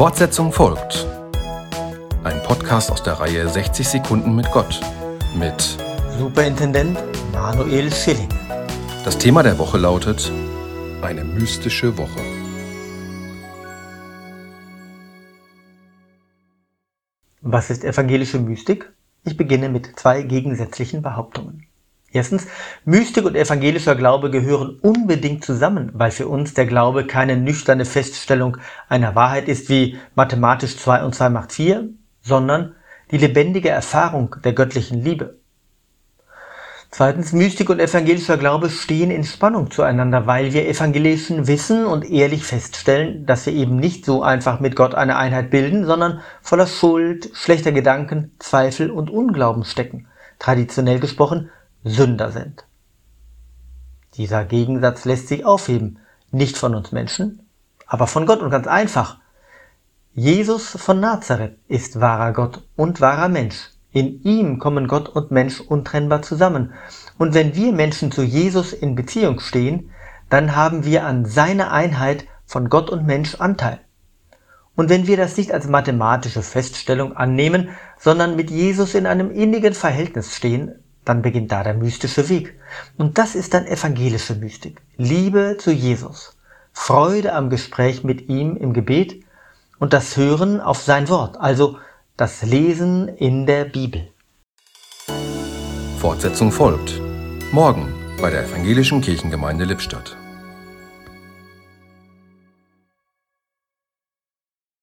Fortsetzung folgt. Ein Podcast aus der Reihe 60 Sekunden mit Gott mit Superintendent Manuel Schilling. Das Thema der Woche lautet eine mystische Woche. Was ist evangelische Mystik? Ich beginne mit zwei gegensätzlichen Behauptungen. Erstens, Mystik und evangelischer Glaube gehören unbedingt zusammen, weil für uns der Glaube keine nüchterne Feststellung einer Wahrheit ist wie mathematisch 2 und 2 macht 4, sondern die lebendige Erfahrung der göttlichen Liebe. Zweitens, Mystik und evangelischer Glaube stehen in Spannung zueinander, weil wir Evangelischen wissen und ehrlich feststellen, dass wir eben nicht so einfach mit Gott eine Einheit bilden, sondern voller Schuld, schlechter Gedanken, Zweifel und Unglauben stecken. Traditionell gesprochen Sünder sind. Dieser Gegensatz lässt sich aufheben, nicht von uns Menschen, aber von Gott und ganz einfach. Jesus von Nazareth ist wahrer Gott und wahrer Mensch. In ihm kommen Gott und Mensch untrennbar zusammen. Und wenn wir Menschen zu Jesus in Beziehung stehen, dann haben wir an seiner Einheit von Gott und Mensch Anteil. Und wenn wir das nicht als mathematische Feststellung annehmen, sondern mit Jesus in einem innigen Verhältnis stehen, dann beginnt da der mystische Weg. Und das ist dann evangelische Mystik. Liebe zu Jesus, Freude am Gespräch mit ihm im Gebet und das Hören auf sein Wort, also das Lesen in der Bibel. Fortsetzung folgt. Morgen bei der Evangelischen Kirchengemeinde Lippstadt.